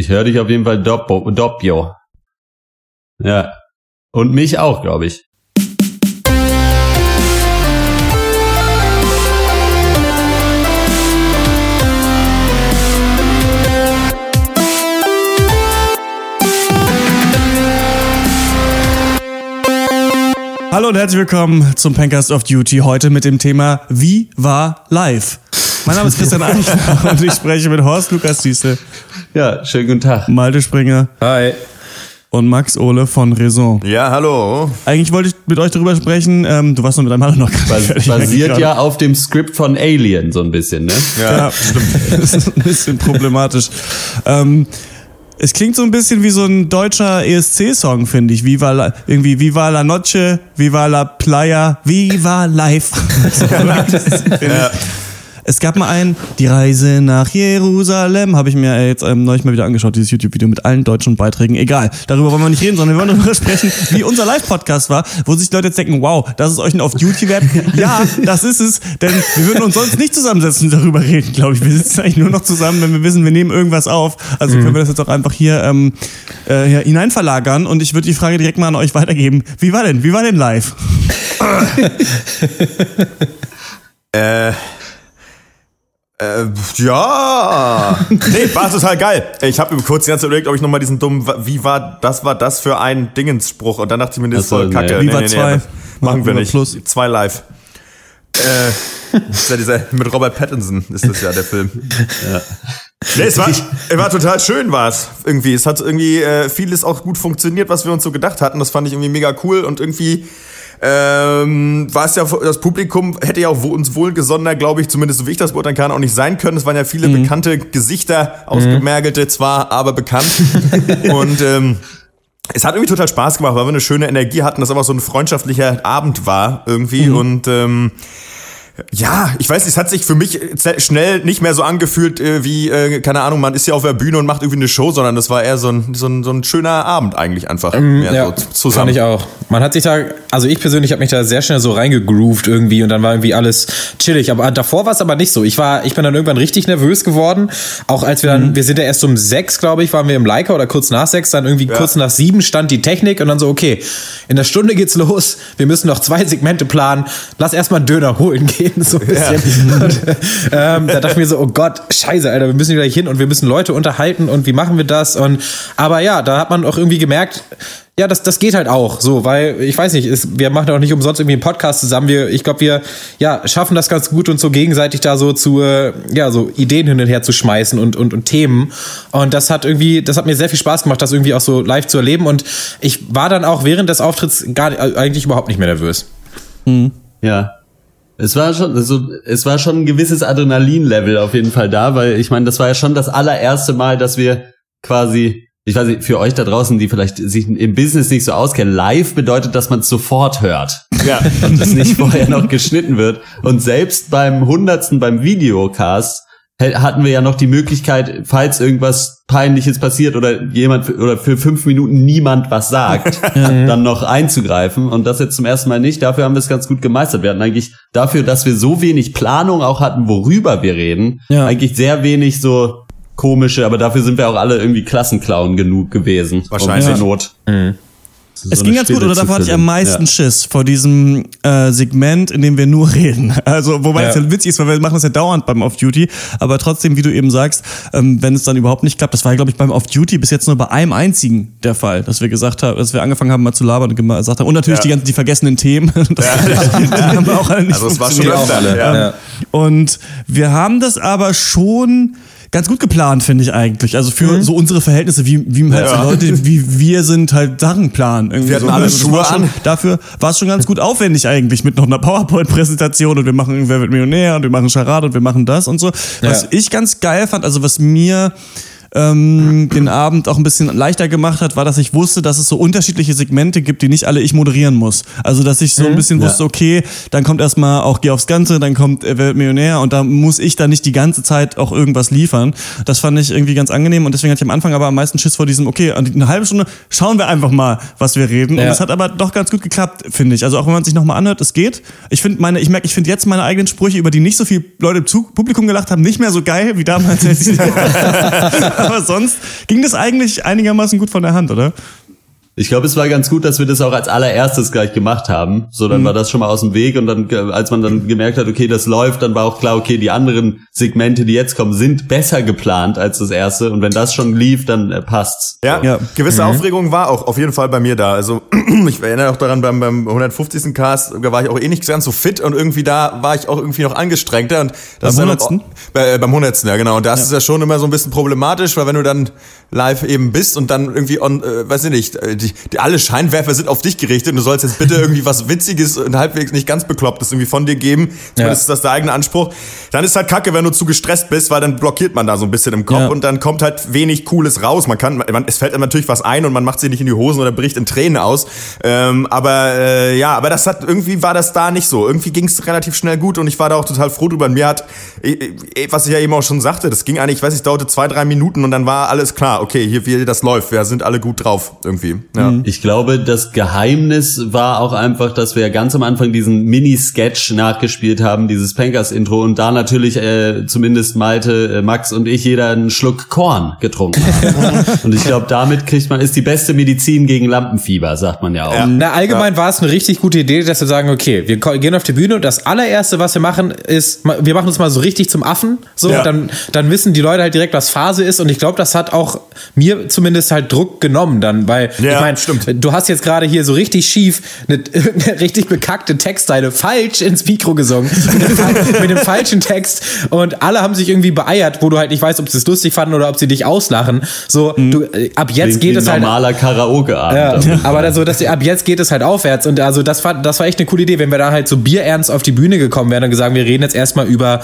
Ich höre dich auf jeden Fall doppo, doppio. Ja. Und mich auch, glaube ich. Hallo und herzlich willkommen zum Pancast of Duty. Heute mit dem Thema Wie war live? Mein Name ist Christian Eichner und ich spreche mit Horst Lukas Diesel, Ja, schönen guten Tag. Malte Springer Hi. und Max Ole von Raison. Ja, hallo. Eigentlich wollte ich mit euch darüber sprechen, ähm, du warst noch mit einem Hallo noch gar nicht Bas basiert ja auf dem Skript von Alien so ein bisschen, ne? Ja, stimmt. Das ist ein bisschen problematisch. Ähm, es klingt so ein bisschen wie so ein deutscher ESC-Song, finde ich. Viva la, irgendwie Viva la Noche, Viva la Playa, Viva Life. So, ich. Es gab mal einen, die Reise nach Jerusalem, habe ich mir jetzt ähm, neulich mal wieder angeschaut, dieses YouTube-Video mit allen deutschen Beiträgen. Egal, darüber wollen wir nicht reden, sondern wir wollen darüber sprechen, wie unser Live-Podcast war, wo sich Leute jetzt denken, wow, das ist euch ein Off-Duty wert. Ja, das ist es, denn wir würden uns sonst nicht zusammensetzen und darüber reden, glaube ich. Wir sitzen eigentlich nur noch zusammen, wenn wir wissen, wir nehmen irgendwas auf. Also können wir das jetzt auch einfach hier, ähm, äh, hier hineinverlagern und ich würde die Frage direkt mal an euch weitergeben. Wie war denn, wie war denn live? Äh. Äh, ja. Nee, war total geil. Ich habe mir kurz die ganze Zeit überlegt, ob ich nochmal diesen dummen, wie war das, war das für ein Dingensspruch? Und dann dachte ich mir, das ist voll kacke. nee. Viva zwei. das machen wir nicht. Plus. Zwei live. Äh, das ist ja dieser, mit Robert Pattinson ist das ja der Film. Ja. Nee, es war, es war total schön, war es irgendwie. Es hat irgendwie äh, vieles auch gut funktioniert, was wir uns so gedacht hatten. Das fand ich irgendwie mega cool und irgendwie ähm, war es ja, das Publikum hätte ja auch uns wohlgesonnener, glaube ich, zumindest so wie ich das beurteilen kann, auch nicht sein können. Es waren ja viele bekannte Gesichter, ausgemergelte zwar, aber bekannt. und ähm, es hat irgendwie total Spaß gemacht, weil wir eine schöne Energie hatten, dass einfach so ein freundschaftlicher Abend war irgendwie und ähm, ja, ich weiß es hat sich für mich ze- schnell nicht mehr so angefühlt äh, wie, äh, keine Ahnung, man ist hier auf der Bühne und macht irgendwie eine Show, sondern das war eher so ein, so ein, so ein schöner Abend eigentlich einfach. mehr ja, so zusammen. fand ich auch. Man hat sich da, also ich persönlich habe mich da sehr schnell so reingegroovt irgendwie und dann war irgendwie alles chillig. Aber davor war es aber nicht so. Ich war, ich bin dann irgendwann richtig nervös geworden. Auch als wir dann, wir sind ja erst um sechs, glaube ich, waren wir im Leica oder kurz nach sechs, dann irgendwie kurz nach sieben stand die Technik und dann so, okay, in der Stunde geht's los. Wir müssen noch zwei Segmente planen. Lass erstmal einen Döner holen gehen, so ein bisschen. Und, ähm, da dachte ich mir so, oh Gott, scheiße, Alter, wir müssen wieder hin und wir müssen Leute unterhalten und wie machen wir das? Und aber ja, da hat man auch irgendwie gemerkt, ja, das, das geht halt auch so, weil ich weiß nicht, es, wir machen auch nicht umsonst irgendwie einen Podcast zusammen. Wir, ich glaube, wir ja, schaffen das ganz gut, uns so gegenseitig da so zu, äh, ja, so Ideen hin und her zu schmeißen und, und, und Themen. Und das hat irgendwie, das hat mir sehr viel Spaß gemacht, das irgendwie auch so live zu erleben. Und ich war dann auch während des Auftritts gar äh, eigentlich überhaupt nicht mehr nervös. Ja. Es war schon, also, es war schon ein gewisses Adrenalin-Level auf jeden Fall da, weil ich meine, das war ja schon das allererste Mal, dass wir quasi, ich weiß nicht, für euch da draußen, die vielleicht sich im Business nicht so auskennen, live bedeutet, dass man es sofort hört. Ja. Und es nicht vorher noch geschnitten wird. Und selbst beim hundertsten, beim Videocast, hatten wir ja noch die Möglichkeit, falls irgendwas Peinliches passiert oder jemand für, oder für fünf Minuten niemand was sagt, dann noch einzugreifen. Und das jetzt zum ersten Mal nicht. Dafür haben wir es ganz gut gemeistert. Wir hatten eigentlich dafür, dass wir so wenig Planung auch hatten, worüber wir reden, Ja. eigentlich sehr wenig so komische, aber dafür sind wir auch alle irgendwie Klassenclown genug gewesen. Wahrscheinlich. Um Not. Es So ging ganz gut, oder davor hatte ich am meisten Ja. Schiss vor diesem äh, Segment, in dem wir nur reden. Also, wobei es Ja. ja witzig ist, weil wir machen das ja dauernd beim Off-Duty, aber trotzdem, wie du eben sagst, ähm, wenn es dann überhaupt nicht klappt, das war ja, glaube ich, beim Off-Duty bis jetzt nur bei einem einzigen der Fall, dass wir gesagt haben, dass wir angefangen haben, mal zu labern und gesagt haben, und natürlich Ja. die ganzen, die vergessenen Themen. Das haben wir auch alle nicht Also es war schon öfter, alle, ja. Und wir haben das aber schon ganz gut geplant, finde ich eigentlich. Also für Mhm. so unsere Verhältnisse, wie, wie halt so Leute wie wir sind, halt Sachen planen. Irgendwie Wir hatten so. alle Also Schuhe war schon, an. Dafür war es schon ganz gut aufwendig eigentlich mit noch einer PowerPoint-Präsentation und wir machen Wer wird Millionär und wir machen Charade und wir machen das und so. Was Ja. ich ganz geil fand, also was mir ähm, den Abend auch ein bisschen leichter gemacht hat, war, dass ich wusste, dass es so unterschiedliche Segmente gibt, die nicht alle ich moderieren muss. Also, dass ich so ein bisschen wusste, okay, dann kommt erstmal auch Geh aufs Ganze, dann kommt äh, Millionär und da muss ich dann nicht die ganze Zeit auch irgendwas liefern. Das fand ich irgendwie ganz angenehm und deswegen hatte ich am Anfang aber am meisten Schiss vor diesem, okay, eine halbe Stunde schauen wir einfach mal, was wir reden. Und Ja. es hat aber doch ganz gut geklappt, finde ich. Also auch wenn man sich nochmal anhört, es geht. Ich finde meine, ich merke, ich finde jetzt meine eigenen Sprüche, über die nicht so viele Leute im Publikum gelacht haben, nicht mehr so geil wie damals. Aber sonst ging das eigentlich einigermaßen gut von der Hand, oder? Ich glaube, es war ganz gut, dass wir das auch als allererstes gleich gemacht haben. So, dann mhm. war das schon mal aus dem Weg und dann, als man dann gemerkt hat, okay, das läuft, dann war auch klar, okay, die anderen Segmente, die jetzt kommen, sind besser geplant als das erste. Und wenn das schon lief, dann äh, passt's. Ja, ja. gewisse mhm. Aufregung war auch auf jeden Fall bei mir da. Also ich erinnere auch daran, beim, beim 150. Cast, da war ich auch eh nicht ganz so fit und irgendwie da war ich auch irgendwie noch angestrengter. Und das beim 100. Auch, bei, äh, beim 100. Ja, genau. Und das ja. ist ja schon immer so ein bisschen problematisch, weil wenn du dann live eben bist und dann irgendwie on, äh, weiß ich nicht, äh, die, die, alle Scheinwerfer sind auf dich gerichtet und du sollst jetzt bitte irgendwie was Witziges und halbwegs nicht ganz Beklopptes irgendwie von dir geben. Ja. Das ist das der eigene Anspruch. Dann ist halt kacke, wenn du zu gestresst bist, weil dann blockiert man da so ein bisschen im Kopf ja. und dann kommt halt wenig Cooles raus. Man kann, man, es fällt einem natürlich was ein und man macht sich nicht in die Hosen oder bricht in Tränen aus. Ähm, aber äh, ja, aber das hat irgendwie war das da nicht so. Irgendwie ging es relativ schnell gut und ich war da auch total froh drüber. Und mir hat, was ich ja eben auch schon sagte, das ging eigentlich, ich weiß nicht, dauerte zwei, drei Minuten und dann war alles klar. Okay, hier, wie das läuft, wir sind alle gut drauf irgendwie. Ja. Mhm. Ich glaube, das Geheimnis war auch einfach, dass wir ganz am Anfang diesen Mini-Sketch nachgespielt haben, dieses Pankers-Intro und da natürlich äh, zumindest Malte, äh, Max und ich jeder einen Schluck Korn getrunken haben. und ich glaube, damit kriegt man, ist die beste Medizin gegen Lampenfieber, sagt man ja auch. Ja. Na, allgemein ja. war es eine richtig gute Idee, dass wir sagen, okay, wir gehen auf die Bühne und das allererste, was wir machen, ist, wir machen uns mal so richtig zum Affen, so, ja. dann, dann wissen die Leute halt direkt, was Phase ist und ich glaube, das hat auch mir zumindest halt Druck genommen dann, weil ja, ich meine, du hast jetzt gerade hier so richtig schief eine, eine, richtig bekackte Textzeile falsch ins Mikro gesungen mit dem, mit dem, falschen Text und alle haben sich irgendwie beeiert, wo du halt nicht weißt, ob sie es lustig fanden oder ob sie dich auslachen. So, mhm. du, äh, ab jetzt Klingt geht es halt normaler Karaoke-Abend. Ja, aber also, dass ab jetzt geht es halt aufwärts und also das war das war echt eine coole Idee, wenn wir da halt so bierernst auf die Bühne gekommen wären und gesagt, wir reden jetzt erstmal über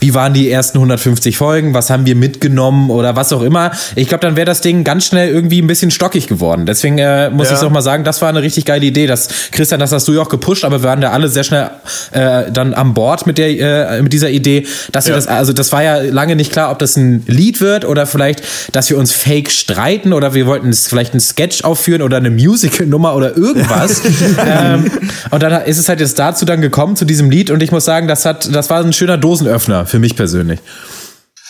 wie waren die ersten 150 Folgen, was haben wir mitgenommen oder was auch immer. Ich glaube, dann wäre das Ding ganz schnell irgendwie ein bisschen stockig geworden. Deswegen äh, muss ja. ich auch mal sagen, das war eine richtig geile Idee. Das, Christian, das hast du ja auch gepusht, aber wir waren da alle sehr schnell äh, dann an Bord mit, der, äh, mit dieser Idee, dass ja. wir das, also das war ja lange nicht klar, ob das ein Lied wird oder vielleicht, dass wir uns fake streiten oder wir wollten vielleicht einen Sketch aufführen oder eine Musical-Nummer oder irgendwas. ähm, und dann ist es halt jetzt dazu dann gekommen, zu diesem Lied und ich muss sagen, das hat, das war ein schöner Dosenöffner für mich persönlich.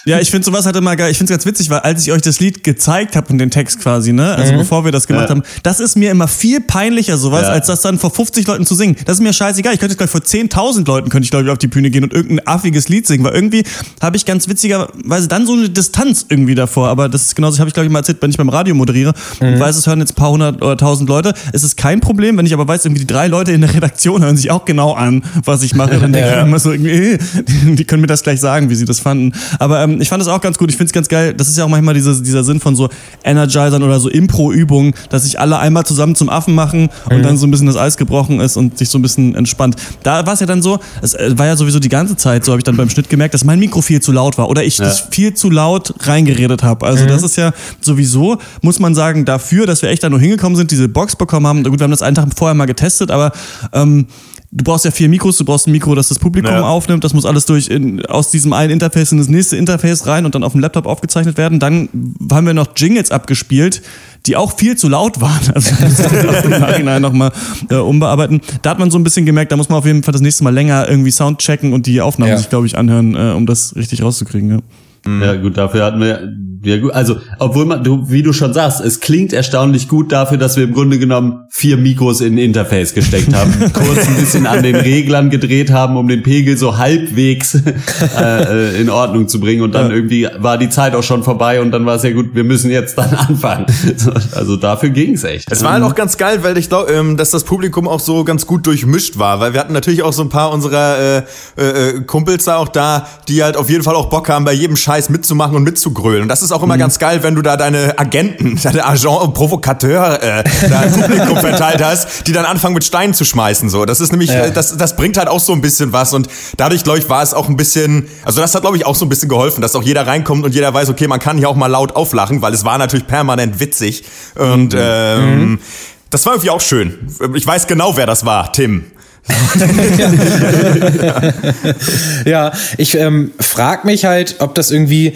Ja, ich finde sowas halt immer geil. Ich finde es ganz witzig, weil als ich euch das Lied gezeigt habe und den Text quasi, ne, also mhm. bevor wir das gemacht ja. haben, das ist mir immer viel peinlicher sowas, ja. als das dann vor 50 Leuten zu singen. Das ist mir scheißegal. Ich könnte jetzt gleich vor 10.000 Leuten könnte ich glaube ich auf die Bühne gehen und irgendein affiges Lied singen, weil irgendwie habe ich ganz witzigerweise dann so eine Distanz irgendwie davor. Aber das ist genauso, habe ich glaube ich mal erzählt, wenn ich beim Radio moderiere mhm. und weiß, es hören jetzt ein paar hundert oder tausend Leute. Es ist kein Problem, wenn ich aber weiß, irgendwie die drei Leute in der Redaktion hören sich auch genau an, was ich mache. Dann denke ja. ich immer so irgendwie, die, die können mir das gleich sagen, wie sie das fanden. Aber ähm, ich fand das auch ganz gut ich finde es ganz geil. Das ist ja auch manchmal dieser, dieser Sinn von so Energizern oder so Impro-Übungen, dass sich alle einmal zusammen zum Affen machen und mhm. dann so ein bisschen das Eis gebrochen ist und sich so ein bisschen entspannt. Da war es ja dann so, es äh, war ja sowieso die ganze Zeit, so habe ich dann beim Schnitt gemerkt, dass mein Mikro viel zu laut war oder ich ja. das viel zu laut reingeredet habe. Also mhm. das ist ja sowieso, muss man sagen, dafür, dass wir echt da nur hingekommen sind, diese Box bekommen haben. Gut, wir haben das einen Tag vorher mal getestet, aber ähm, du brauchst ja vier Mikros, du brauchst ein Mikro, das das Publikum ja. aufnimmt, das muss alles durch in, aus diesem einen Interface in das nächste Interface rein und dann auf dem Laptop aufgezeichnet werden. Dann haben wir noch Jingles abgespielt, die auch viel zu laut waren. Also das im Nachhinein nochmal äh, umbearbeiten. Da hat man so ein bisschen gemerkt, da muss man auf jeden Fall das nächste Mal länger irgendwie Sound checken und die Aufnahmen ja. sich, glaube ich, anhören, äh, um das richtig rauszukriegen. Ja. Ja, gut, dafür hatten wir ja gut, also obwohl man, du, wie du schon sagst, es klingt erstaunlich gut dafür, dass wir im Grunde genommen vier Mikros in ein Interface gesteckt haben, kurz ein bisschen an den Reglern gedreht haben, um den Pegel so halbwegs äh, in Ordnung zu bringen und dann ja. irgendwie war die Zeit auch schon vorbei und dann war es ja gut, wir müssen jetzt dann anfangen. Also dafür ging's echt. Es war halt auch ganz geil, weil ich glaube, ähm, dass das Publikum auch so ganz gut durchmischt war, weil wir hatten natürlich auch so ein paar unserer äh, äh, Kumpels da auch da, die halt auf jeden Fall auch Bock haben, bei jedem Scheiß mitzumachen und mitzugrölen. Und das ist auch immer mhm. ganz geil, wenn du da deine Agenten, deine Agent Provokateur äh, da im Publikum verteilt hast, die dann anfangen mit Steinen zu schmeißen. So, das ist nämlich, ja. das, das bringt halt auch so ein bisschen was und dadurch glaube ich war es auch ein bisschen, also das hat glaube ich auch so ein bisschen geholfen, dass auch jeder reinkommt und jeder weiß, okay, man kann hier auch mal laut auflachen, weil es war natürlich permanent witzig und mhm. ähm, mhm. das war irgendwie auch schön. Ich weiß genau, wer das war, Tim. ja. ja, ich ähm, frage mich halt, ob das irgendwie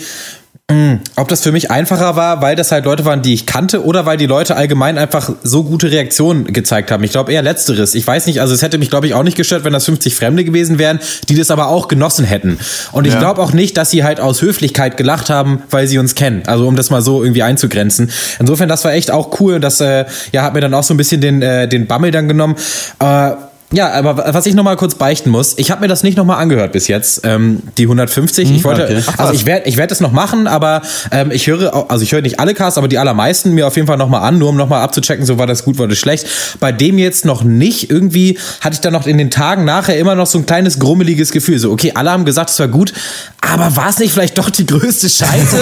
Ob das für mich einfacher war, weil das halt Leute waren, die ich kannte, oder weil die Leute allgemein einfach so gute Reaktionen gezeigt haben. Ich glaube eher letzteres. Ich weiß nicht, also es hätte mich, glaube ich, auch nicht gestört, wenn das 50 Fremde gewesen wären, die das aber auch genossen hätten. Und ich Ja. glaube auch nicht, dass sie halt aus Höflichkeit gelacht haben, weil sie uns kennen. Also um das mal so irgendwie einzugrenzen. Insofern, das war echt auch cool und das äh, ja, hat mir dann auch so ein bisschen den, äh, den Bammel dann genommen. Äh, ja, aber was ich noch mal kurz beichten muss, ich habe mir das nicht noch mal angehört bis jetzt, ähm, die 150. ich wollte, okay. also ich werde, ich werde es noch machen, aber ähm, ich höre, also ich höre nicht alle Casts, aber die allermeisten mir auf jeden Fall noch mal an, nur um noch mal abzuchecken, so war das gut, war das schlecht. Bei dem jetzt noch nicht. Irgendwie hatte ich dann noch in den Tagen nachher immer noch so ein kleines grummeliges Gefühl. So, okay, alle haben gesagt, es war gut, aber war es nicht vielleicht doch die größte Scheiße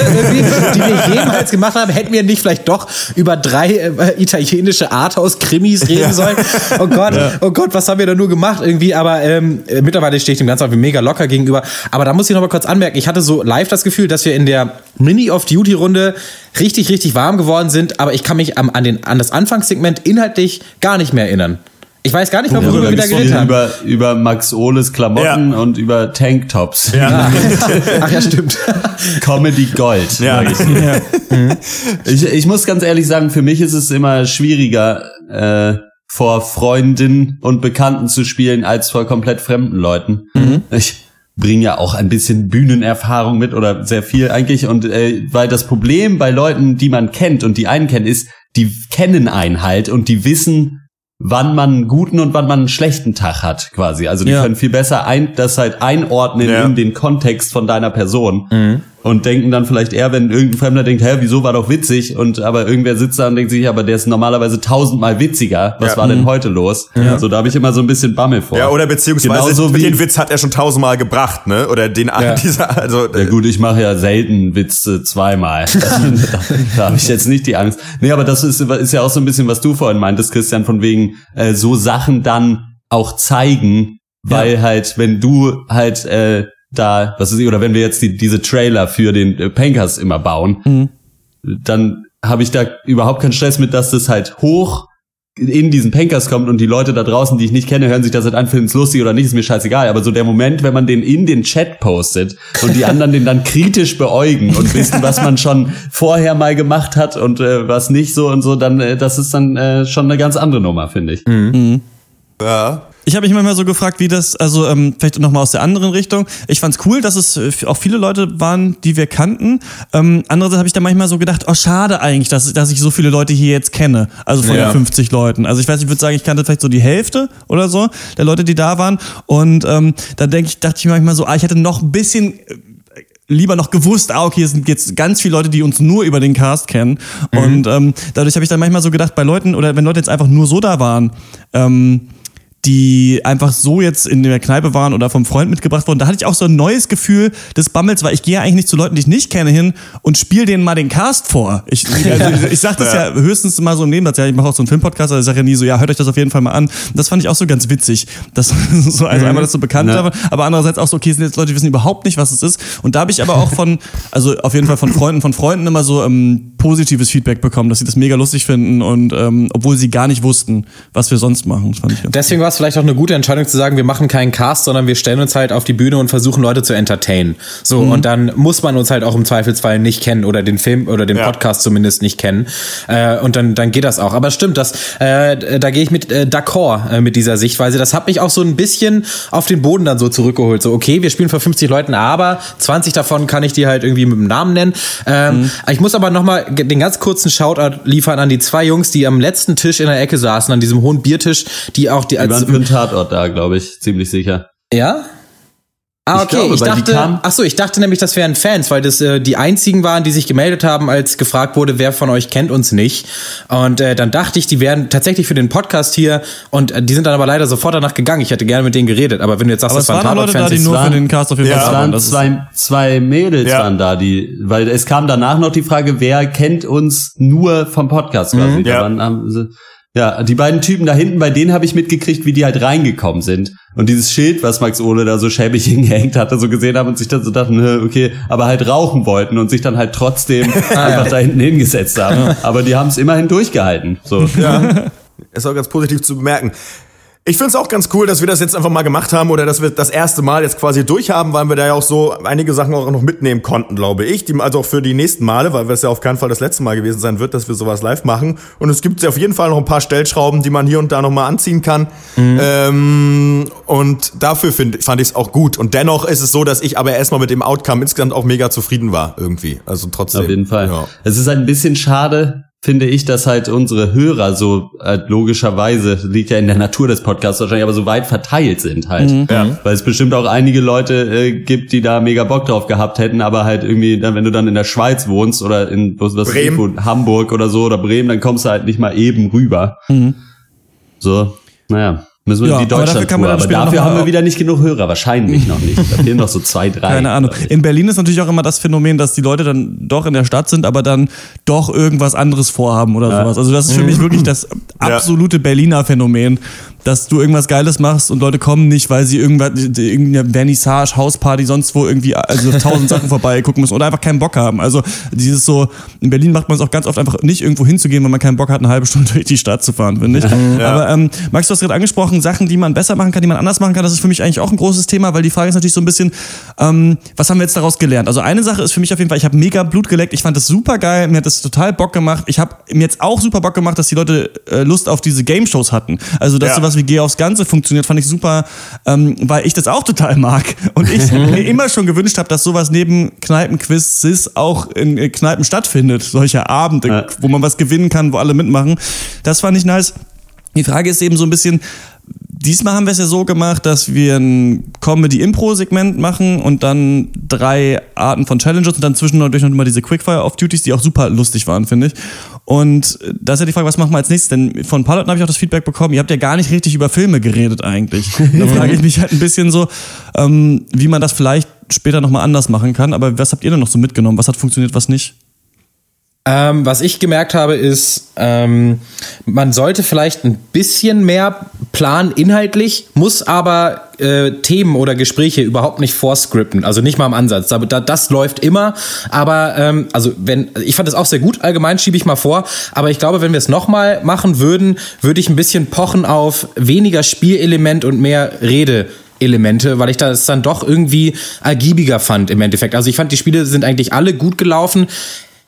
die wir jemals gemacht haben? Hätten wir nicht vielleicht doch über drei äh, italienische Arthouse-Krimis reden sollen? Oh Gott, oh Gott, was haben wir da nur gemacht irgendwie? Aber ähm, äh, mittlerweile stehe ich dem Ganzen auch mega locker gegenüber. Aber da muss ich noch mal kurz anmerken, ich hatte so live das Gefühl, dass wir in der Mini-Off-Duty-Runde richtig, richtig warm geworden sind, aber ich kann mich am, an, den, an das Anfangssegment inhaltlich gar nicht mehr erinnern. Ich weiß gar nicht mehr, worüber wir da geredet haben. über, über Max Ohles Klamotten und über Tanktops. Ja. Ach ja, stimmt. Comedy Gold. Ja. ich. Ich, ich muss ganz ehrlich sagen, für mich ist es immer schwieriger, äh, vor Freunden und Bekannten zu spielen, als vor komplett fremden Leuten. Ich bringe ja auch ein bisschen Bühnenerfahrung mit oder sehr viel eigentlich. Und äh, weil das Problem bei Leuten, die man kennt und die einen kennen, ist, die kennen einen halt und die wissen, wann man einen guten und wann man einen schlechten Tag hat, quasi. Also die Ja. können viel besser ein, das halt einordnen Ja. in den Kontext von deiner Person und denken dann vielleicht eher, wenn irgendein Fremder denkt, hä, wieso war doch witzig und aber irgendwer sitzt da und denkt sich, aber der ist normalerweise tausendmal witziger. Was Ja. war denn heute los? So, da habe ich immer so ein bisschen Bammel vor. Ja, oder beziehungsweise Genauso wie- den Witz hat er schon tausendmal gebracht, ne? Oder den Ja. dieser, also Ja gut, ich mache ja selten Witze zweimal. da da habe ich jetzt nicht die Angst. Nee, aber das ist, ist ja auch so ein bisschen, was du vorhin meintest, Christian, von wegen äh, so Sachen dann auch zeigen, weil halt, wenn du halt äh, da, was ist, oder wenn wir jetzt die, diese Trailer für den äh, Pankers immer bauen, dann habe ich da überhaupt keinen Stress mit, dass das halt hoch in diesen Pankers kommt und die Leute da draußen, die ich nicht kenne, hören sich das halt an, finden es lustig oder nicht, ist mir scheißegal. Aber so der Moment, wenn man den in den Chat postet und die anderen den dann kritisch beäugen und wissen, was man schon vorher mal gemacht hat und äh, was nicht so und so, dann äh, das ist dann äh, schon eine ganz andere Nummer, finde ich. ja. Ich habe mich manchmal so gefragt, wie das, also ähm, vielleicht nochmal aus der anderen Richtung. Ich fand's cool, dass es äh, auch viele Leute waren, die wir kannten. Ähm, andererseits habe ich da manchmal so gedacht, oh schade eigentlich, dass, dass ich so viele Leute hier jetzt kenne. Also von Ja. den 50 Leuten. Also ich weiß, ich würde sagen, ich kannte vielleicht so die Hälfte oder so der Leute, die da waren. Und ähm, da denk ich, dachte ich manchmal so, ah, ich hätte noch ein bisschen äh, lieber noch gewusst, ah, okay, es sind jetzt ganz viele Leute, die uns nur über den Cast kennen. Und ähm, dadurch habe ich dann manchmal so gedacht, bei Leuten, oder wenn Leute jetzt einfach nur so da waren, ähm, die einfach so jetzt in der Kneipe waren oder vom Freund mitgebracht wurden, da hatte ich auch so ein neues Gefühl des Bammels, weil ich gehe ja eigentlich nicht zu Leuten, die ich nicht kenne, hin und spiele denen mal den Cast vor. Ich, also ich, ich sag das ja. höchstens mal so im Nebensatz, ja, ich mache auch so einen Filmpodcast, also ich sage ja nie so, ja, hört euch das auf jeden Fall mal an. Das fand ich auch so ganz witzig. Das, so, also einmal, dass so bekannt Ja. aber andererseits auch so, okay, sind jetzt Leute, die wissen überhaupt nicht, was es ist. Und da habe ich aber auch von, also auf jeden Fall von Freunden, von Freunden immer so ähm, positives Feedback bekommen, dass sie das mega lustig finden und ähm, obwohl sie gar nicht wussten, was wir sonst machen. Das fand ich ganz Deswegen war es vielleicht auch eine gute Entscheidung zu sagen, wir machen keinen Cast, sondern wir stellen uns halt auf die Bühne und versuchen Leute zu entertainen. So, Mhm. und dann muss man uns halt auch im Zweifelsfall nicht kennen oder den Film oder den Ja. Podcast zumindest nicht kennen. Äh, und dann, dann geht das auch. Aber stimmt, das, äh, da gehe ich mit äh, d'accord äh, mit dieser Sichtweise. Das hat mich auch so ein bisschen auf den Boden dann so zurückgeholt. So, okay, wir spielen vor 50 Leuten, aber 20 davon kann ich dir halt irgendwie mit dem Namen nennen. Ähm, Ich muss aber nochmal den ganz kurzen Shoutout liefern an die zwei Jungs, die am letzten Tisch in der Ecke saßen, an diesem hohen Biertisch, die auch die Die als für einen Tatort da, glaube ich, ziemlich sicher. ja? Ah, Ich okay. glaube, ich weil die dachte, ach so, ich dachte nämlich, das wären Fans, weil das äh, die einzigen waren, die sich gemeldet haben, als gefragt wurde, wer von euch kennt uns nicht. Und äh, dann dachte ich, die wären tatsächlich für den Podcast hier und äh, die sind dann aber leider sofort danach gegangen. Ich hätte gerne mit denen geredet, aber wenn du jetzt sagst, Aber das waren Leute da, Tatort-Fans, die nur waren- für den Cast auf jeden Ja, Fall Es da waren. Das zwei, zwei Mädels Ja. waren da, die, weil es kam danach noch die Frage, wer kennt uns nur vom Podcast quasi. Da Ja. waren, haben sie, ja, die beiden Typen da hinten, bei denen habe ich mitgekriegt, wie die halt reingekommen sind. Und dieses Schild, was Max Ole da so schäbig hingehängt hatte, so gesehen haben und sich dann so dachten, "Hä, okay, aber halt rauchen wollten und sich dann halt trotzdem einfach da hinten hingesetzt haben. Aber die haben es immerhin durchgehalten. So. Ja. Ist auch ganz positiv zu bemerken. Ich finde es auch ganz cool, dass wir das jetzt einfach mal gemacht haben oder dass wir das erste Mal jetzt quasi durchhaben, weil wir da ja auch so einige Sachen auch noch mitnehmen konnten, glaube ich. Die, also auch für die nächsten Male, weil es ja auf keinen Fall das letzte Mal gewesen sein wird, dass wir sowas live machen. Und es gibt auf jeden Fall noch ein paar Stellschrauben, die man hier und da noch mal anziehen kann. Mhm. Ähm, und dafür find, fand ich es auch gut. Und dennoch ist es so, dass ich aber erstmal mit dem Outcome insgesamt auch mega zufrieden war irgendwie. Also trotzdem. Auf jeden Fall. Ja. Es ist ein bisschen schade, finde ich, dass halt unsere Hörer so äh, logischerweise, liegt ja in der Natur des Podcasts wahrscheinlich, aber so weit verteilt sind halt. Mhm. Ja. Weil es bestimmt auch einige Leute äh, gibt, die da mega Bock drauf gehabt hätten, aber halt irgendwie, dann, wenn du dann in der Schweiz wohnst oder in was, was Bremen. Hamburg oder so oder Bremen, dann kommst du halt nicht mal eben rüber. Mhm. So, naja. Müssen wir ja, die Deutschland aber dafür, aber dafür haben wir wieder nicht genug Hörer, wahrscheinlich noch nicht. Da fehlen noch so zwei, drei. Keine Ahnung. In Berlin ist natürlich auch immer das Phänomen, dass die Leute dann doch in der Stadt sind, aber dann doch irgendwas anderes vorhaben oder ja. sowas. Also das ist für mich wirklich das absolute Berliner Phänomen, dass du irgendwas Geiles machst und Leute kommen nicht, weil sie irgendwas, irgendeine Vernissage, Hausparty, sonst wo irgendwie, also tausend Sachen vorbei gucken müssen oder einfach keinen Bock haben. Also dieses so, in Berlin macht man es auch ganz oft einfach nicht irgendwo hinzugehen, weil man keinen Bock hat, eine halbe Stunde durch die Stadt zu fahren, finde ich. Ja. Aber ähm, Max, du hast gerade angesprochen, Sachen, die man besser machen kann, die man anders machen kann, das ist für mich eigentlich auch ein großes Thema, weil die Frage ist natürlich so ein bisschen, ähm, was haben wir jetzt daraus gelernt? Also eine Sache ist für mich auf jeden Fall, ich habe mega Blut geleckt, ich fand das super geil, mir hat das total Bock gemacht. Ich habe mir jetzt auch super Bock gemacht, dass die Leute äh, Lust auf diese Game-Shows hatten. Also dass ja. Sowas wie Geh aufs Ganze funktioniert, fand ich super, ähm, weil ich das auch total mag. Und ich mir immer schon gewünscht habe, dass sowas neben Kneipenquiz auch in Kneipen stattfindet. Solche Abende, ja. wo man was gewinnen kann, wo alle mitmachen. Das fand ich nice. Die Frage ist eben so ein bisschen, Diesmal haben wir es ja so gemacht, dass wir ein Comedy-Impro-Segment machen und dann drei Arten von Challenges und dann zwischendurch noch immer diese Quickfire-Off-Duties, die auch super lustig waren, finde ich. Und da ist ja die Frage, was machen wir als nächstes? Denn von ein paar Leuten habe ich auch das Feedback bekommen, ihr habt ja gar nicht richtig über Filme geredet eigentlich. da frage ich mich halt ein bisschen so, ähm, wie man das vielleicht später nochmal anders machen kann. Aber was habt ihr denn noch so mitgenommen? Was hat funktioniert, was nicht? Ähm, was ich gemerkt habe, ist, ähm, man sollte vielleicht ein bisschen mehr planen inhaltlich, muss aber äh, Themen oder Gespräche überhaupt nicht vorscripten, also nicht mal im Ansatz. Da, da, das läuft immer, aber ähm, also wenn ich fand das auch sehr gut. Allgemein schiebe ich mal vor, aber ich glaube, wenn wir es noch mal machen würden, würde ich ein bisschen pochen auf weniger Spielelement und mehr Rede. Elemente, weil ich das dann doch irgendwie ergiebiger fand im Endeffekt. Also ich fand, die Spiele sind eigentlich alle gut gelaufen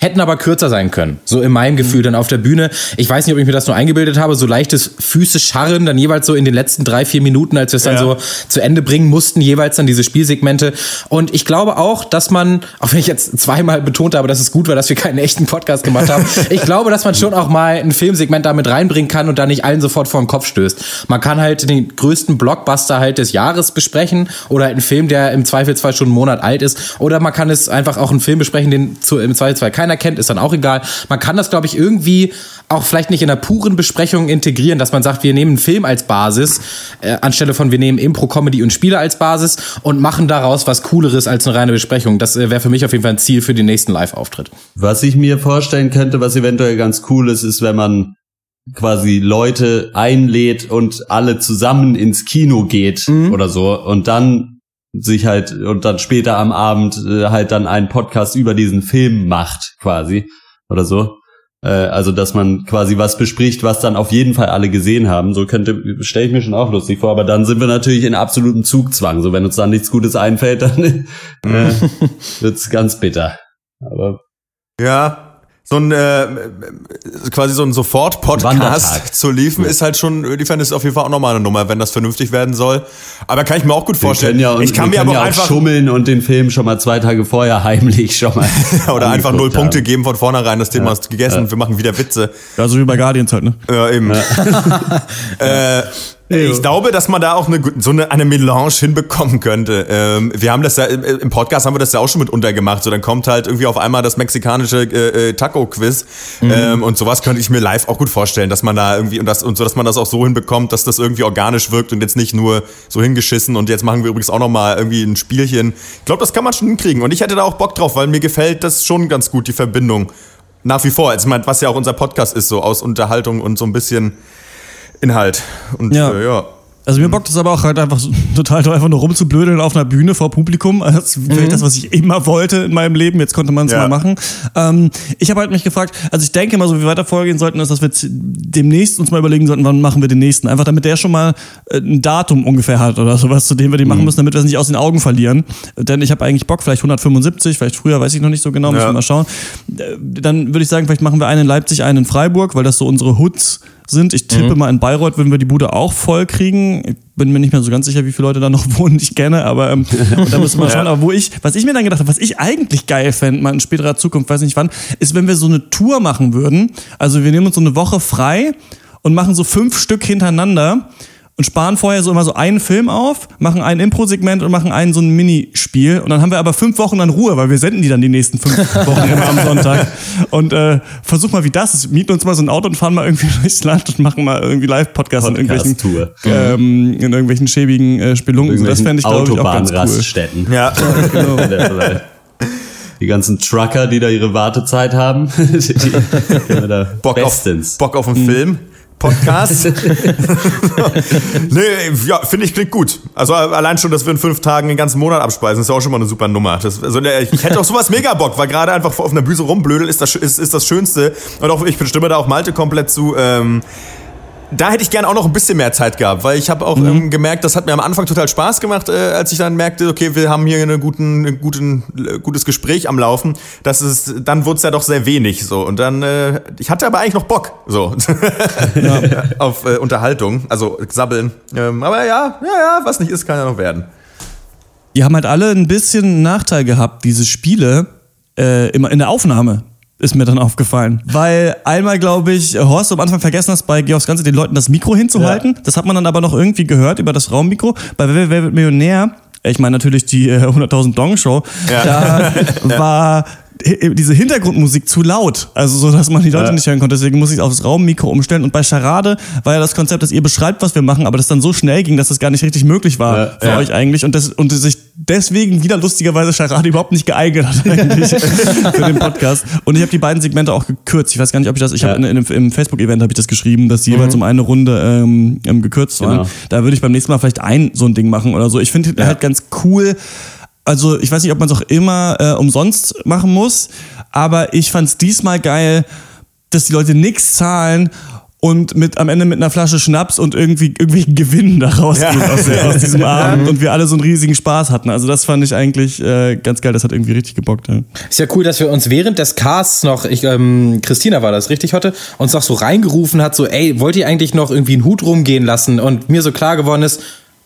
hätten aber kürzer sein können. So in meinem Gefühl dann auf der Bühne. Ich weiß nicht, ob ich mir das nur eingebildet habe, so leichtes Füße scharren, dann jeweils so in den letzten drei, vier Minuten, als wir es dann ja. so zu Ende bringen mussten, jeweils dann diese Spielsegmente. Und ich glaube auch, dass man, auch wenn ich jetzt zweimal betont habe, dass es gut war, dass wir keinen echten Podcast gemacht haben, ich glaube, dass man schon auch mal ein Filmsegment damit reinbringen kann und da nicht allen sofort vor den Kopf stößt. Man kann halt den größten Blockbuster halt des Jahres besprechen oder halt einen Film, der im Zweifelsfall schon einen Monat alt ist. Oder man kann es einfach auch einen Film besprechen, den zu, im Zweifelsfall keiner keiner kennt, ist dann auch egal. Man kann das, glaube ich, irgendwie auch vielleicht nicht in einer puren Besprechung integrieren, dass man sagt, wir nehmen einen Film als Basis, äh, anstelle von wir nehmen Impro, Comedy und Spiele als Basis und machen daraus was Cooleres als eine reine Besprechung. Das äh, wäre für mich auf jeden Fall ein Ziel für den nächsten Live-Auftritt. Was ich mir vorstellen könnte, was eventuell ganz cool ist, ist, wenn man quasi Leute einlädt und alle zusammen ins Kino geht mhm. oder so und dann sich halt und dann später am Abend äh, halt dann einen Podcast über diesen Film macht, quasi. Oder so. Äh, also, dass man quasi was bespricht, was dann auf jeden Fall alle gesehen haben. So könnte, stelle ich mir schon auch lustig vor, aber dann sind wir natürlich in absolutem Zugzwang. So, wenn uns dann nichts Gutes einfällt, dann äh, wird's ganz bitter. Aber. Ja, so ein äh, quasi so ein Sofort-Podcast zu liefen, ja. ist halt schon, inwiefern ist auf jeden Fall auch nochmal eine Nummer, wenn das vernünftig werden soll. Aber kann ich mir auch gut vorstellen. Ja, ich kann mir aber auch einfach schummeln und den Film schon mal zwei Tage vorher heimlich schon mal. Oder einfach null Punkte haben. geben von vornherein, das Thema ja. ist gegessen, wir machen wieder Witze. Ja, so wie bei Guardians halt, ne? Ja, eben. äh, ich glaube, dass man da auch eine, so eine, eine Melange hinbekommen könnte. Ähm, wir haben das ja, im Podcast haben wir das ja auch schon mit untergemacht. So, dann kommt halt irgendwie auf einmal das mexikanische äh, äh, Taco-Quiz. Mhm. Ähm, und sowas könnte ich mir live auch gut vorstellen, dass man da irgendwie, und das, und so, dass man das auch so hinbekommt, dass das irgendwie organisch wirkt und jetzt nicht nur so hingeschissen. Und jetzt machen wir übrigens auch nochmal irgendwie ein Spielchen. Ich glaube, das kann man schon hinkriegen. Und ich hätte da auch Bock drauf, weil mir gefällt das schon ganz gut, die Verbindung. Nach wie vor. Also, was ja auch unser Podcast ist, so aus Unterhaltung und so ein bisschen Inhalt. Und ja. Äh, ja. Also mir bockt es aber auch halt einfach so, total toll, einfach nur rumzublödeln auf einer Bühne vor Publikum. Also Das ist vielleicht das, was ich immer wollte in meinem Leben. Jetzt konnte man es Ja. mal machen. Ähm, ich habe halt mich gefragt, also ich denke mal, so wie wir weiter vorgehen sollten, ist, dass wir jetzt demnächst uns mal überlegen sollten, wann machen wir den nächsten. Einfach damit der schon mal äh, ein Datum ungefähr hat oder sowas, zu dem wir den Mhm. machen müssen, damit wir es nicht aus den Augen verlieren. Denn ich habe eigentlich Bock, vielleicht 175, vielleicht früher, weiß ich noch nicht so genau, müssen Ja. wir mal schauen. Äh, Dann würde ich sagen, vielleicht machen wir einen in Leipzig, einen in Freiburg, weil das so unsere Hoods sind. Ich tippe Mhm. mal, in Bayreuth würden wir die Bude auch voll kriegen. Ich bin mir nicht mehr so ganz sicher, wie viele Leute da noch wohnen, die ich kenne, aber ähm, da müssen wir schauen. Aber wo ich, was ich mir dann gedacht habe, was ich eigentlich geil fände, mal in späterer Zukunft, weiß nicht wann, ist, wenn wir so eine Tour machen würden. Also wir nehmen uns so eine Woche frei und machen so fünf Stück hintereinander und sparen vorher so immer so einen Film auf, machen ein Impro-Segment und machen einen so ein Minispiel. Und dann haben wir aber fünf Wochen dann Ruhe, weil wir senden die dann die nächsten fünf Wochen immer am Sonntag. Und äh, versuch mal, wie das ist. Mieten uns mal so ein Auto und fahren mal irgendwie durchs Land und machen mal irgendwie Live-Podcasts in irgendwelchen, Podcast-Tour. ähm, in irgendwelchen schäbigen äh, Spelunken. So, das fände ich, glaube ich, auch ganz cool. Autobahnraststätten. Ja. Die ganzen Trucker, die da ihre Wartezeit haben, die, die da Bock bestens. auf, Bock auf einen Film. Podcast. nee, ja, finde ich klingt gut. Also allein schon, dass wir in fünf Tagen den ganzen Monat abspeisen, ist ja auch schon mal eine super Nummer. Das, also, ich hätte auch sowas mega Bock, weil gerade einfach auf einer Bühne rumblödel ist das, ist, ist das Schönste. Und auch ich bestimme da auch Malte komplett zu. Ähm, da hätte ich gern auch noch ein bisschen mehr Zeit gehabt, weil ich habe auch ähm, gemerkt, das hat mir am Anfang total Spaß gemacht, äh, als ich dann merkte, okay, wir haben hier einen guten, einen guten, äh, gutes Gespräch am Laufen. Das ist, dann wurde es ja doch sehr wenig so. Und dann, äh, ich hatte aber eigentlich noch Bock so auf äh, Unterhaltung, also sabbeln. Ähm, aber ja, ja, ja, was nicht ist, kann ja noch werden. Die haben halt alle ein bisschen einen Nachteil gehabt, diese Spiele, äh, immer in der Aufnahme. Ist mir dann aufgefallen. Weil einmal, glaube ich, Horst am Anfang vergessen hast, bei Georgs Ganze den Leuten das Mikro hinzuhalten. Das hat man dann aber noch irgendwie gehört über das Raummikro. Bei Wer, wer wird Millionär? Ich meine natürlich die äh, 100.000 Dong Show. Ja. Da war diese Hintergrundmusik zu laut, also so, dass man die Leute Ja. nicht hören konnte. Deswegen muss ich aufs Raummikro umstellen. Und bei Charade war ja das Konzept, dass ihr beschreibt, was wir machen, aber das dann so schnell ging, dass das gar nicht richtig möglich war Ja. für Ja. euch eigentlich und, das, und sich deswegen wieder lustigerweise Charade überhaupt nicht geeignet hat eigentlich für den Podcast. Und ich habe die beiden Segmente auch gekürzt. Ich weiß gar nicht, ob ich das, ich habe in, in, im Facebook-Event habe ich das geschrieben, dass die jeweils um eine Runde ähm, ähm, gekürzt waren. Genau. Da würde ich beim nächsten Mal vielleicht ein so ein Ding machen oder so. Ich finde halt ganz cool. Also ich weiß nicht, ob man es auch immer äh, umsonst machen muss, aber ich fand es diesmal geil, dass die Leute nichts zahlen und mit am Ende mit einer Flasche Schnaps und irgendwie irgendwelchen Gewinnen da rausgehen Ja. aus, der, aus diesem Abend und wir alle so einen riesigen Spaß hatten. Also das fand ich eigentlich äh, ganz geil. Das hat irgendwie richtig gebockt. Ja. Ist ja cool, dass wir uns während des Casts noch, ich, ähm, Christina war das richtig heute, uns noch so reingerufen hat, so, ey, wollt ihr eigentlich noch irgendwie einen Hut rumgehen lassen? Und mir so klar geworden ist,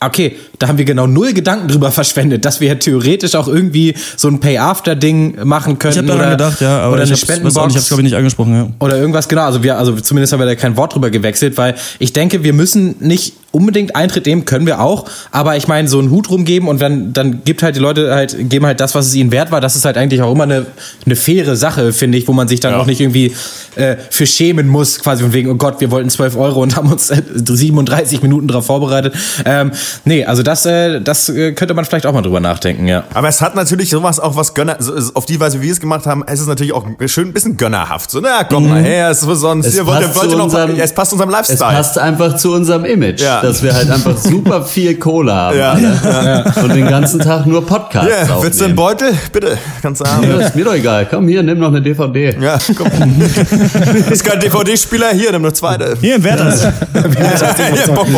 okay, da haben wir genau null Gedanken drüber verschwendet, dass wir ja theoretisch auch irgendwie so ein Pay-After-Ding machen Ich könnten. habe daran oder, gedacht, ja, aber oder ich ich habe glaube ich nicht angesprochen. Ja. Oder irgendwas, genau. Also wir, also zumindest haben wir da kein Wort drüber gewechselt, weil ich denke, wir müssen nicht unbedingt Eintritt nehmen, können wir auch. Aber ich meine, so einen Hut rumgeben und dann, dann gibt halt die Leute halt, geben halt das, was es ihnen wert war. Das ist halt eigentlich auch immer eine, eine faire Sache, finde ich, wo man sich dann auch nicht irgendwie äh, für schämen muss, quasi von wegen, oh Gott, wir wollten 12 Euro und haben uns äh, 37 Minuten darauf vorbereitet. Ähm, nee, also das, äh, das äh, könnte man vielleicht auch mal drüber nachdenken, ja. Aber es hat natürlich sowas auch was Gönner, so- auf die Weise, wie wir es gemacht haben, es ist natürlich auch schön ein bisschen gönnerhaft. So, na komm mal her, es ist sonst, Es ihr wollt, passt wollt zu ihr noch, unserem- es passt unserem Es Lifestyle. passt einfach zu unserem Image, Ja. Dass wir halt einfach super viel Kohle haben Ja. alle. und den ganzen Tag nur Podcasts Ja, willst du einen aufnehmen. Beutel? Bitte, kannst du haben. Ja, ist mir doch egal. Komm hier, nimm noch eine DVD. Ja, komm. ist kein DVD-Spieler, hier, nimm noch zweite. Hier Werthers.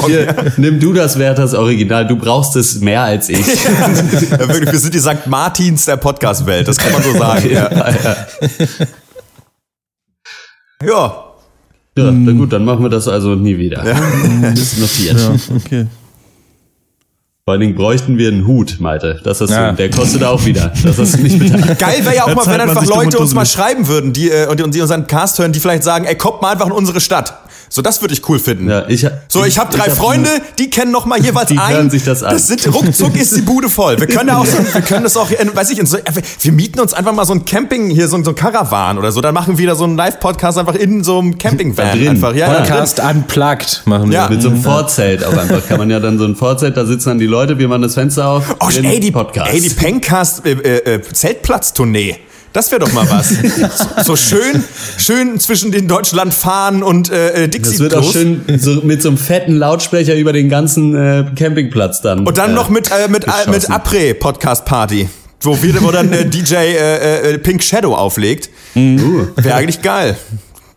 Hier, nimm du das Werthers Original. Du brauchst es mehr als ich. Ja, wirklich, wir sind die St. Martins der Podcast-Welt, das kann man so sagen. Ja. ja. Ja, na gut, dann machen wir das also nie wieder. Das ist notiert. Okay. Vor allen Dingen bräuchten wir einen Hut, Malte. Das ist Ja. so, der kostet auch wieder. Das hast du nicht bedacht. Geil wäre ja auch mal, wenn einfach Leute uns mal schreiben würden, die, äh, und, und die unseren Cast hören, die vielleicht sagen, ey, kommt mal einfach in unsere Stadt. So, das würde ich cool finden. Ja, ich, So, ich habe drei hab- Freunde, die kennen noch mal jeweils Die ein. hören sich das an. Das sind ruckzuck ist die Bude voll. Wir können ja auch so, wir können das auch, in, weiß ich, in so, wir mieten uns einfach mal so ein Camping hier, so, ein- so ein Caravan oder so. Dann machen wir da so einen Live-Podcast einfach in so einem Campingvan drin. einfach. Ja, ja. Podcast unplugged machen wir. Ja. Mit so einem Vorzelt auch einfach. Kann man ja dann so ein Vorzelt, da sitzen dann die Leute, wir machen das Fenster auf. Oh, ey, die, Podcast. ey, die Pencast äh, äh, äh, Zeltplatztournee. Das wäre doch mal was. so, so schön, schön zwischen den Deutschland fahren und äh, Dixie Das wird auch schön so, mit so einem fetten Lautsprecher über den ganzen äh, Campingplatz dann. Und dann äh, noch mit, äh, mit, äh, mit geschossen. Après-Podcast-Party. Wo, wir, wo dann äh, DJ äh, äh, Pink Shadow auflegt. Uh, Wäre eigentlich geil.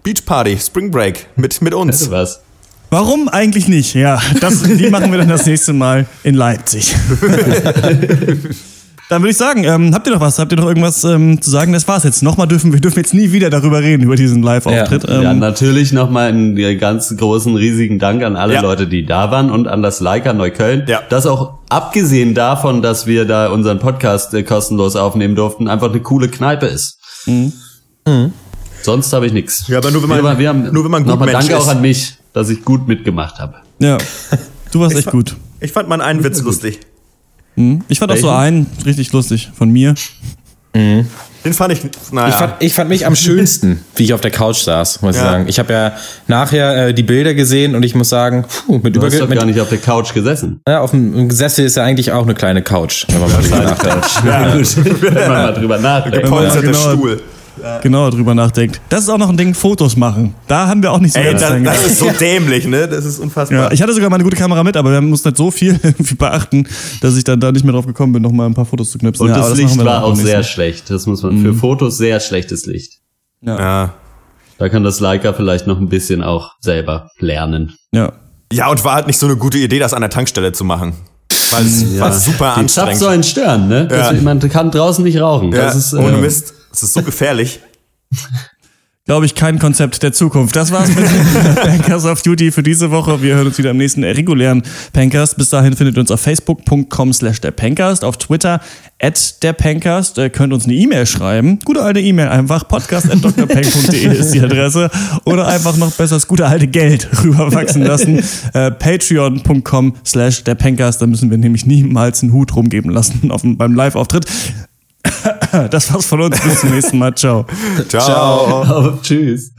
Beach Party, Spring Break mit, mit uns. hätte was. Warum eigentlich nicht? Ja, das, die machen wir dann das nächste Mal in Leipzig. Dann würde ich sagen, ähm, habt ihr noch was? Habt ihr noch irgendwas ähm, zu sagen? Das war's jetzt. Nochmal dürfen wir dürfen jetzt nie wieder darüber reden über diesen Live-Auftritt. Ja. Ja, Ähm, natürlich nochmal einen äh, ganz großen, riesigen Dank an alle Ja. Leute, die da waren und an das Leica Neukölln. Ja. Das auch abgesehen davon, dass wir da unseren Podcast äh, kostenlos aufnehmen durften, einfach eine coole Kneipe ist. Sonst habe ich nichts. Ja, aber nur wenn man- wir, wir haben, nur wenn man gut nochmal Mensch Danke ist. auch an mich, dass ich gut mitgemacht habe. ja, du warst echt gut. Ich fand mal einen Witz lustig. Ich fand auch so Welchen? einen richtig lustig von mir. Den fand ich, naja. Ich fand, ich fand mich am schönsten, wie ich auf der Couch saß, muss ich Ja. sagen. Ich habe ja nachher äh, die Bilder gesehen und ich muss sagen, puh, mit Du hast doch mit, gar nicht auf der Couch gesessen. ja, auf dem Sessel ist ja eigentlich auch eine kleine Couch, wenn man mal drüber nachdenkt. Ja, gut. Wenn man mal drüber nachdenkt. Gepolsterter genau. Stuhl. Genau, drüber nachdenkt. Das ist auch noch ein Ding, Fotos machen. Da haben wir auch nicht so Ey, ganz das, das ist so dämlich, ne? Das ist unfassbar. Ja, ich hatte sogar mal eine gute Kamera mit, aber wir mussten nicht so viel beachten, dass ich dann da nicht mehr drauf gekommen bin, noch mal ein paar Fotos zu knipsen. Und Ja, das machen Licht war auch sehr schlecht. Das muss man für Fotos sehr schlechtes Licht. ja. Da kann das Leica vielleicht noch ein bisschen auch selber lernen. Ja. ja, und war halt nicht so eine gute Idee, das an der Tankstelle zu machen. Weil es war super Die anstrengend. Zapfsäulen stören, ne? Das, Ja. Man kann draußen nicht rauchen. ja, Das ist, äh, ohne Mist. Es ist so gefährlich. Glaube ich, kein Konzept der Zukunft. Das war's mit Pankers of Duty für diese Woche. Wir hören uns wieder am nächsten regulären Pancast. Bis dahin findet ihr uns auf facebook.com slash der Pancast, auf Twitter at der Pancast. Ihr könnt uns eine E-Mail schreiben. Gute alte E-Mail einfach. podcast at drpank.de ist die Adresse. Oder einfach noch besser das gute alte Geld rüberwachsen lassen. Äh, Patreon.com slash der Pancast. Da müssen wir nämlich niemals einen Hut rumgeben lassen auf, beim Live-Auftritt. Das war's von uns. Bis zum nächsten Mal. Ciao. Ciao. oh, tschüss.